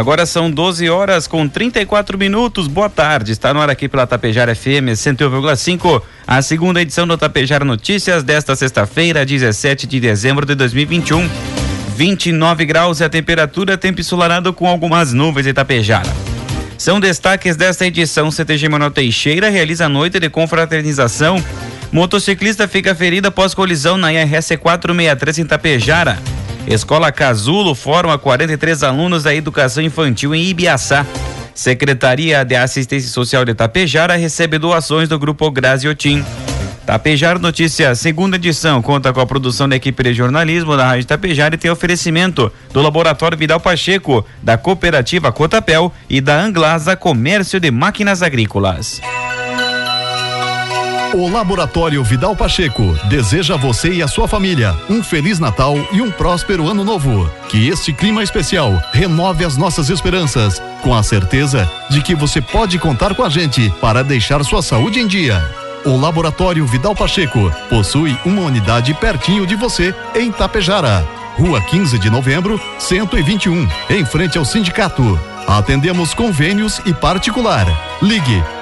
Agora são 12 horas com 34 minutos. Boa tarde. Está no ar aqui pela Tapejara FM 101,5. A segunda edição do Tapejara Notícias desta sexta-feira, 17 de dezembro de 2021. 29 graus é a temperatura, tempo ensolarado com algumas nuvens em Tapejara. São destaques desta edição. CTG Manuel Teixeira realiza noite de confraternização. Motociclista fica ferido após colisão na IRS 463 em Tapejara. Escola Casulo forma 43 alunos da educação infantil em Ibiaçá. Secretaria de Assistência Social de Tapejara recebe doações do Grupo Graziotin. Tapejara Notícias, segunda edição, conta com a produção da equipe de jornalismo da Rádio Tapejara e tem oferecimento do Laboratório Vidal Pacheco, da Cooperativa Cotapel e da Anglasa Comércio de Máquinas Agrícolas. O Laboratório Vidal Pacheco deseja a você e a sua família um feliz Natal e um próspero ano novo. Que este clima especial renove as nossas esperanças, com a certeza de que você pode contar com a gente para deixar sua saúde em dia. O Laboratório Vidal Pacheco possui uma unidade pertinho de você em Tapejara, Rua 15 de Novembro, 121, em frente ao sindicato. Atendemos convênios e particular. Ligue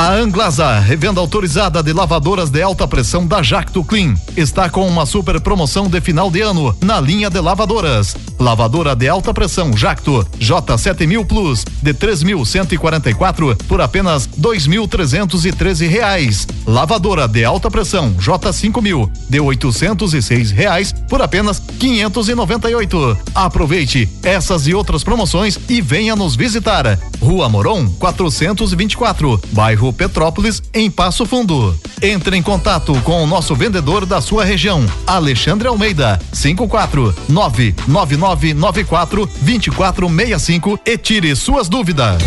A Anglasa, revenda autorizada de lavadoras de alta pressão da Jacto Clean, está com uma super promoção de final de ano na linha de lavadoras. Lavadora de alta pressão Jacto J7000 Plus de 3.144 por apenas 2.313 reais. Lavadora de alta pressão J5000 de 806 reais por apenas 598. Aproveite essas e outras promoções e venha nos visitar. Rua Moron 424, bairro Petrópolis, em Passo Fundo. Entre em contato com o nosso vendedor da sua região, Alexandre Almeida, 54 99994 2465 e tire suas dúvidas.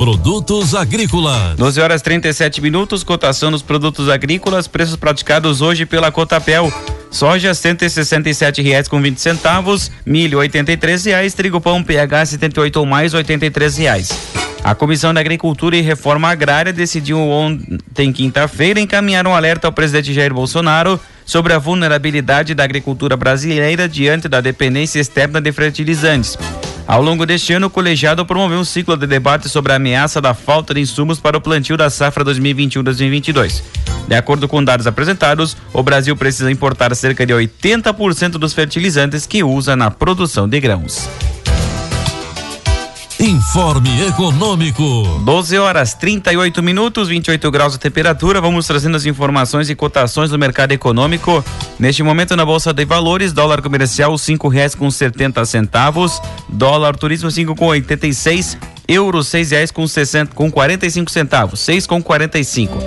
Produtos agrícolas. 12 horas 37 minutos, cotação dos produtos agrícolas, preços praticados hoje pela Cotapel. Soja cento e sessenta e sete reais com vinte centavos, milho oitenta e três reais, trigo pão PH 78 ou mais oitenta e três reais. A Comissão da Agricultura e Reforma Agrária decidiu ontem, quinta-feira, encaminhar um alerta ao presidente Jair Bolsonaro sobre a vulnerabilidade da agricultura brasileira diante da dependência externa de fertilizantes. Ao longo deste ano, o colegiado promoveu um ciclo de debate sobre a ameaça da falta de insumos para o plantio da safra 2021-2022. De acordo com dados apresentados, o Brasil precisa importar cerca de 80% dos fertilizantes que usa na produção de grãos. Informe Econômico. 12 horas 38 minutos, 28 graus de temperatura. Vamos trazendo as informações e cotações do mercado econômico. Neste momento na Bolsa de Valores, dólar comercial cinco reais com setenta centavos, dólar turismo cinco com oitenta e seis, euro seis reais com sessenta com quarenta e cinco centavos, seis com quarenta e cinco.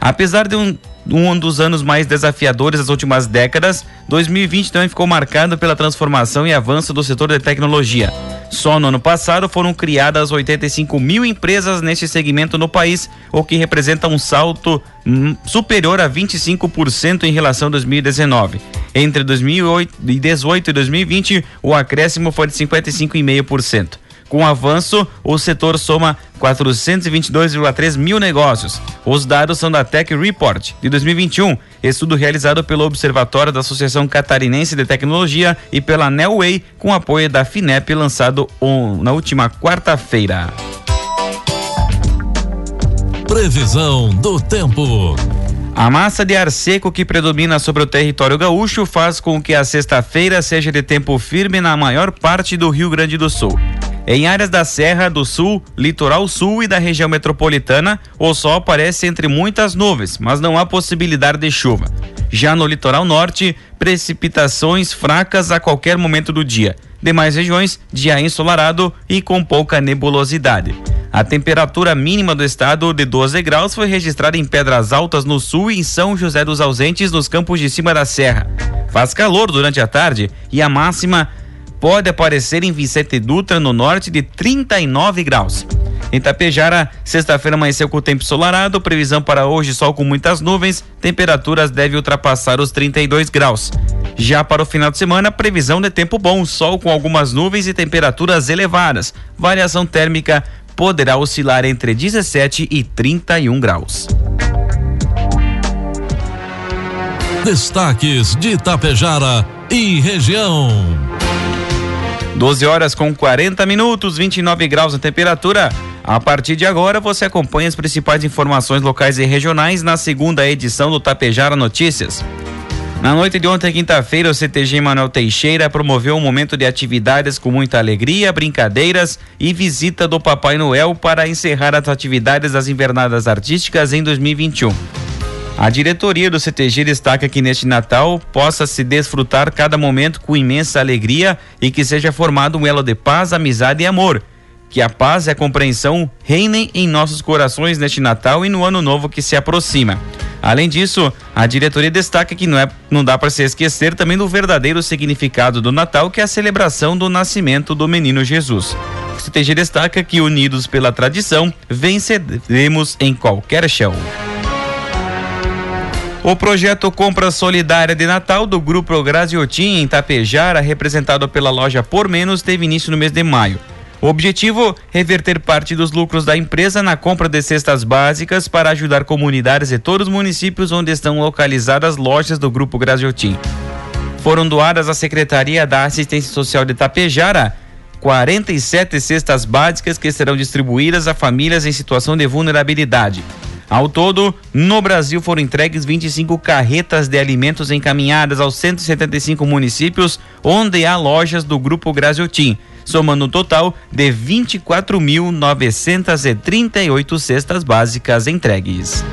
Apesar de um um dos anos mais desafiadores das últimas décadas, 2020 também ficou marcado pela transformação e avanço do setor de tecnologia. Só no ano passado foram criadas 85 mil empresas neste segmento no país, o que representa um salto hum, superior a 25% em relação a 2019. Entre 2018 e 2020, o acréscimo foi de 55,5%. Com o avanço, o setor soma 422,3 mil negócios. Os dados são da Tech Report de 2021, estudo realizado pelo Observatório da Associação Catarinense de Tecnologia e pela Nelway, com apoio da FINEP, lançado na última quarta-feira. Previsão do tempo. A massa de ar seco que predomina sobre o território gaúcho faz com que a sexta-feira seja de tempo firme na maior parte do Rio Grande do Sul. Em áreas da Serra do Sul, Litoral Sul e da região metropolitana, o sol aparece entre muitas nuvens, mas não há possibilidade de chuva. Já no litoral norte, precipitações fracas a qualquer momento do dia. Demais regiões, dia ensolarado e com pouca nebulosidade. A temperatura mínima do estado de 12 graus foi registrada em Pedras Altas no sul e em São José dos Ausentes nos campos de cima da serra. Faz calor durante a tarde e a máxima pode aparecer em Vicente Dutra, no norte, de 39 graus. Em Tapejara, sexta-feira amanheceu com o tempo ensolarado, previsão para hoje sol com muitas nuvens, temperaturas devem ultrapassar os 32 graus. Já para o final de semana, previsão de tempo bom, sol com algumas nuvens e temperaturas elevadas. Variação térmica poderá oscilar entre 17 e 31 graus. Destaques de Tapejara e região. 12 horas com 40 minutos, 29 graus a temperatura. A partir de agora, você acompanha as principais informações locais e regionais na segunda edição do Tapejara Notícias. Na noite de ontem, quinta-feira, o CTG Manuel Teixeira promoveu um momento de atividades com muita alegria, brincadeiras e visita do Papai Noel para encerrar as atividades das invernadas artísticas em 2021. A diretoria do CTG destaca que neste Natal possa se desfrutar cada momento com imensa alegria e que seja formado um elo de paz, amizade e amor. Que a paz e a compreensão reinem em nossos corações neste Natal e no ano novo que se aproxima. Além disso, a diretoria destaca que não, é, não dá para se esquecer também do verdadeiro significado do Natal, que é a celebração do nascimento do menino Jesus. O CTG destaca que, unidos pela tradição, venceremos em qualquer chão. O projeto Compra Solidária de Natal do Grupo Graziotin em Tapejara, representado pela loja Por Menos, teve início no mês de maio. O objetivo: reverter parte dos lucros da empresa na compra de cestas básicas para ajudar comunidades de todos os municípios onde estão localizadas lojas do Grupo Graziotin. Foram doadas à Secretaria da Assistência Social de Tapejara 47 cestas básicas que serão distribuídas a famílias em situação de vulnerabilidade. Ao todo, no Brasil foram entregues 25 carretas de alimentos encaminhadas aos 175 municípios onde há lojas do Grupo Graziotin, somando um total de 24.938 cestas básicas entregues.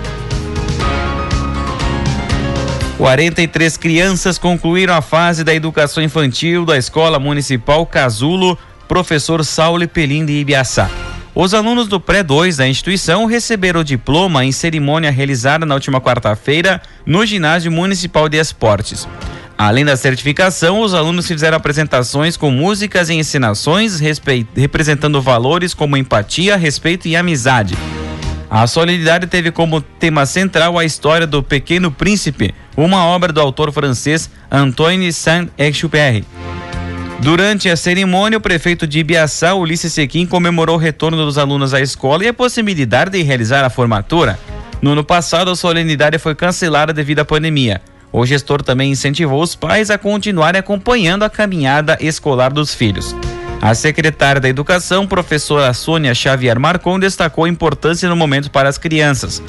43 crianças concluíram a fase da educação infantil da Escola Municipal Casulo Professor Saulo Pelim de Ibiaçá. Os alunos do pré-2 da instituição receberam o diploma em cerimônia realizada na última quarta-feira no Ginásio Municipal de Esportes. Além da certificação, os alunos fizeram apresentações com músicas e encenações representando valores como empatia, respeito e amizade. A solenidade teve como tema central a história do Pequeno Príncipe, uma obra do autor francês Antoine Saint-Exupéry. Durante a cerimônia, o prefeito de Ibiaçá, Ulisses Sequim, comemorou o retorno dos alunos à escola e a possibilidade de realizar a formatura. No ano passado, a solenidade foi cancelada devido à pandemia. O gestor também incentivou os pais a continuarem acompanhando a caminhada escolar dos filhos. A secretária da Educação, professora Sônia Xavier Marcon, destacou a importância no momento para as crianças.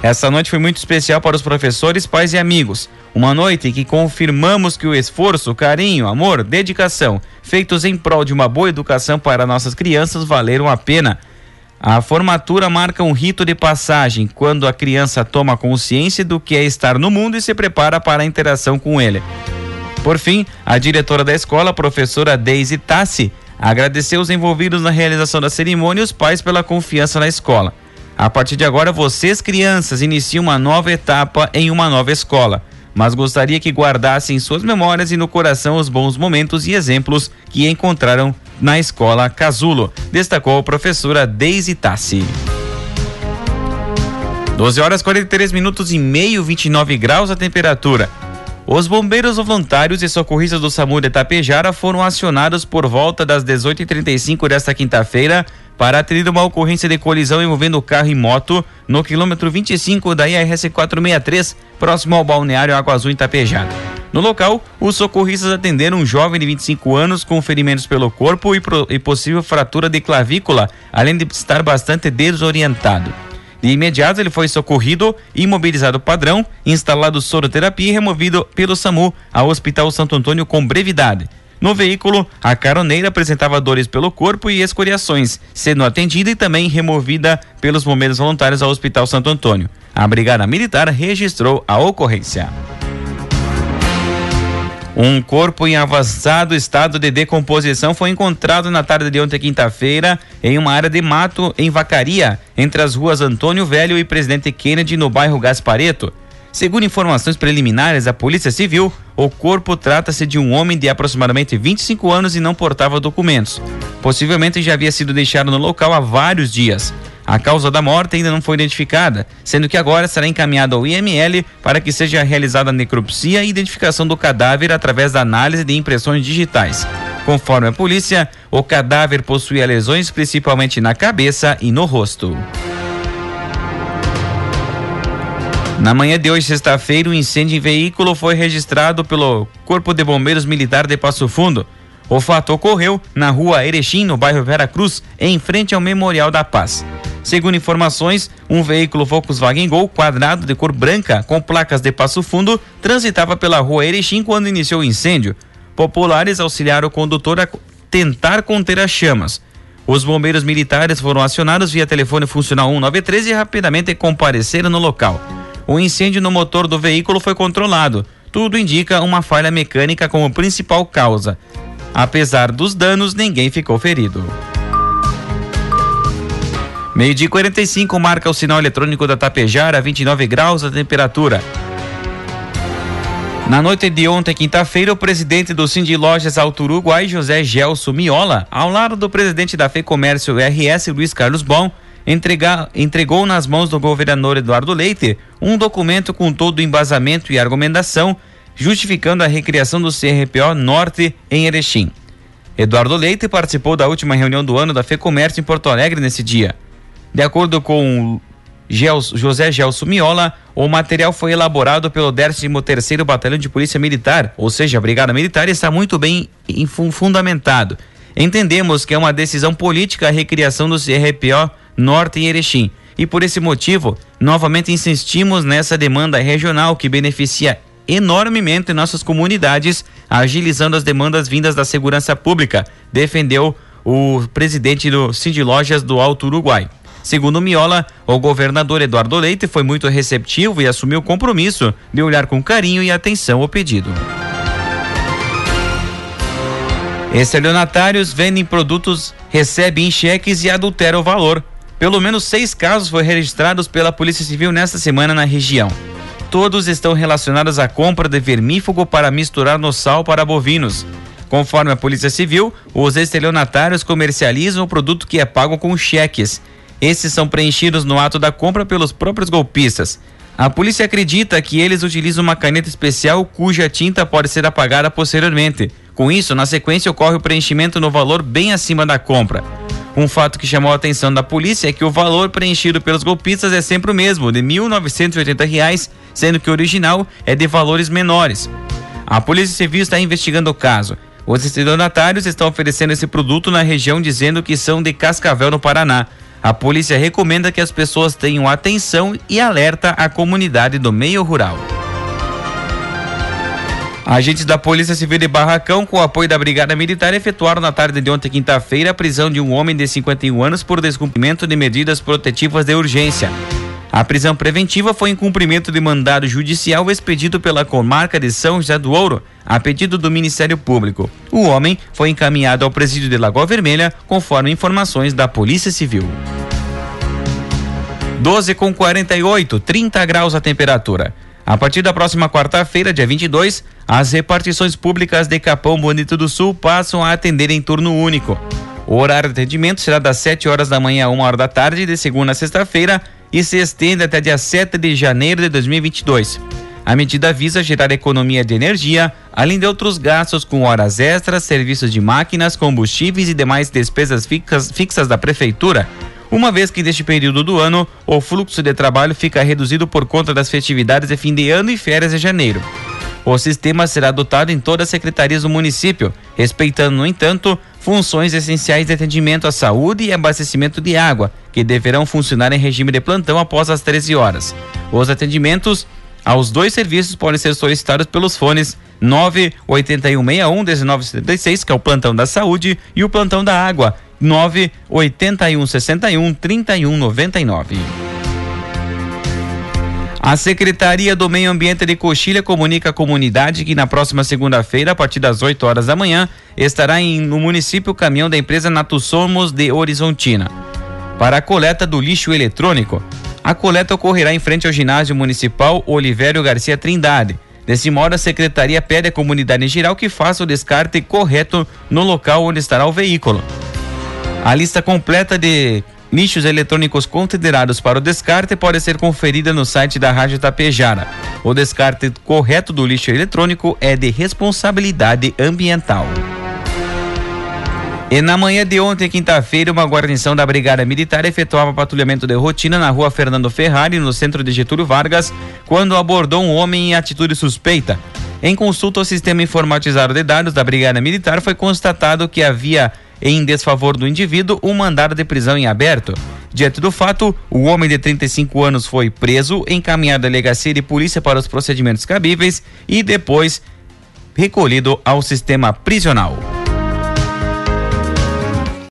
Essa noite foi muito especial para os professores, pais e amigos. Uma noite em que confirmamos que o esforço, carinho, amor, dedicação feitos em prol de uma boa educação para nossas crianças valeram a pena. A formatura marca um rito de passagem quando a criança toma consciência do que é estar no mundo e se prepara para a interação com ele. Por fim, a diretora da escola, professora Deise Tassi, agradeceu os envolvidos na realização da cerimônia e os pais pela confiança na escola. A partir de agora, vocês, crianças, iniciam uma nova etapa em uma nova escola mas gostaria que guardassem em suas memórias e no coração os bons momentos e exemplos que encontraram na escola Casulo, destacou a professora Deise Tassi. 12 horas 43 minutos e meio, 29 graus a temperatura. Os bombeiros voluntários e socorristas do SAMU de Tapejara foram acionados por volta das 18h35 desta quinta-feira para atender uma ocorrência de colisão envolvendo carro e moto no quilômetro 25 da IRS 463, próximo ao balneário Água Azul em Tapejara. No local, os socorristas atenderam um jovem de 25 anos com ferimentos pelo corpo e, e possível fratura de clavícula, além de estar bastante desorientado. De imediato, ele foi socorrido, imobilizado padrão, instalado soroterapia e removido pelo SAMU ao Hospital Santo Antônio com brevidade. No veículo, a caroneira apresentava dores pelo corpo e escoriações, sendo atendida e também removida pelos bombeiros voluntários ao Hospital Santo Antônio. A Brigada Militar registrou a ocorrência. Um corpo em avançado estado de decomposição foi encontrado na tarde de ontem, quinta-feira, em uma área de mato em Vacaria, entre as ruas Antônio Velho e Presidente Kennedy, no bairro Gaspareto. Segundo informações preliminares da Polícia Civil, o corpo trata-se de um homem de aproximadamente 25 anos e não portava documentos. Possivelmente já havia sido deixado no local há vários dias. A causa da morte ainda não foi identificada, sendo que agora será encaminhado ao IML para que seja realizada a necropsia e identificação do cadáver através da análise de impressões digitais. Conforme a polícia, o cadáver possuía lesões principalmente na cabeça e no rosto. Na manhã de hoje, sexta-feira, um incêndio em veículo foi registrado pelo Corpo de Bombeiros Militar de Passo Fundo. O fato ocorreu na rua Erechim, no bairro Vera Cruz, em frente ao Memorial da Paz. Segundo informações, um veículo Volkswagen Gol quadrado de cor branca com placas de Passo Fundo transitava pela rua Erechim quando iniciou o incêndio. Populares auxiliaram o condutor a tentar conter as chamas. Os bombeiros militares foram acionados via telefone funcional 193 e rapidamente compareceram no local. O incêndio no motor do veículo foi controlado. Tudo indica uma falha mecânica como principal causa. Apesar dos danos, ninguém ficou ferido. Meio dia 45 marca o sinal eletrônico da Tapejara, 29 graus a temperatura. Na noite de ontem, quinta-feira, o presidente do Cindy Lojas Alto Uruguai, José Gelson Miola, ao lado do presidente da FEComércio RS, Luiz Carlos Bom, entregar, entregou nas mãos do governador Eduardo Leite um documento com todo o embasamento e argumentação justificando a recriação do CRPO Norte em Erechim. Eduardo Leite participou da última reunião do ano da FEComércio em Porto Alegre nesse dia. De acordo com José Gelson Miola, o material foi elaborado pelo 13º Batalhão de Polícia Militar, ou seja, a Brigada Militar está muito bem fundamentado. Entendemos que é uma decisão política a recriação do CRPO Norte em Erechim. E por esse motivo, novamente insistimos nessa demanda regional que beneficia enormemente nossas comunidades, agilizando as demandas vindas da segurança pública, defendeu o presidente do Cindy Lojas do Alto Uruguai. Segundo Miola, o governador Eduardo Leite foi muito receptivo e assumiu o compromisso de olhar com carinho e atenção o pedido. Estelionatários vendem produtos, recebem cheques e adulteram o valor. Pelo menos seis casos foram registrados pela Polícia Civil nesta semana na região. Todos estão relacionados à compra de vermífugo para misturar no sal para bovinos. Conforme a Polícia Civil, os estelionatários comercializam o produto que é pago com cheques. Esses são preenchidos no ato da compra pelos próprios golpistas. A polícia acredita que eles utilizam uma caneta especial cuja tinta pode ser apagada posteriormente. Com isso, na sequência, ocorre o preenchimento no valor bem acima da compra. Um fato que chamou a atenção da polícia é que o valor preenchido pelos golpistas é sempre o mesmo, de R$ 1.980, sendo que o original é de valores menores. A Polícia Civil está investigando o caso. Os estelionatários estão oferecendo esse produto na região dizendo que são de Cascavel, no Paraná. A polícia recomenda que as pessoas tenham atenção e alerta à comunidade do meio rural. Agentes da Polícia Civil de Barracão, com o apoio da Brigada Militar, efetuaram na tarde de ontem, quinta-feira, a prisão de um homem de 51 anos por descumprimento de medidas protetivas de urgência. A prisão preventiva foi em cumprimento de mandado judicial expedido pela comarca de São José do Ouro, a pedido do Ministério Público. O homem foi encaminhado ao presídio de Lagoa Vermelha, conforme informações da Polícia Civil. 12 com 48, 30 graus a temperatura. A partir da próxima quarta-feira, dia 22, as repartições públicas de Capão Bonito do Sul passam a atender em turno único. O horário de atendimento será das 7 horas da manhã a 1 hora da tarde, de segunda a sexta-feira, e se estende até dia 7 de janeiro de 2022. A medida visa gerar economia de energia, além de outros gastos com horas extras, serviços de máquinas, combustíveis e demais despesas fixas, fixas da prefeitura uma vez que neste período do ano o fluxo de trabalho fica reduzido por conta das festividades de fim de ano e férias de janeiro. O sistema será adotado em todas as secretarias do município, respeitando, no entanto, funções essenciais de atendimento à saúde e abastecimento de água, que deverão funcionar em regime de plantão após as 13 horas. Os atendimentos aos dois serviços podem ser solicitados pelos fones 98161 1976, que é o plantão da saúde, e o plantão da água 98161 3199. A Secretaria do Meio Ambiente de Coxilha comunica à comunidade que na próxima segunda-feira, a partir das 8 horas da manhã, estará em, no município o caminhão da empresa Somos de Horizontina para a coleta do lixo eletrônico. A coleta ocorrerá em frente ao ginásio municipal Olivério Garcia Trindade. Desse modo, a secretaria pede à comunidade em geral que faça o descarte correto no local onde estará o veículo. A lista completa de lixos eletrônicos considerados para o descarte pode ser conferida no site da Rádio Tapejara. O descarte correto do lixo eletrônico é de responsabilidade ambiental. E na manhã de ontem, quinta-feira, uma guarnição da Brigada Militar efetuava patrulhamento de rotina na rua Fernando Ferrari, no centro de Getúlio Vargas, quando abordou um homem em atitude suspeita. Em consulta ao sistema informatizado de dados da Brigada Militar, foi constatado que havia em desfavor do indivíduo um mandado de prisão em aberto. Diante do fato, o homem de 35 anos foi preso, encaminhado à delegacia de polícia para os procedimentos cabíveis e depois recolhido ao sistema prisional.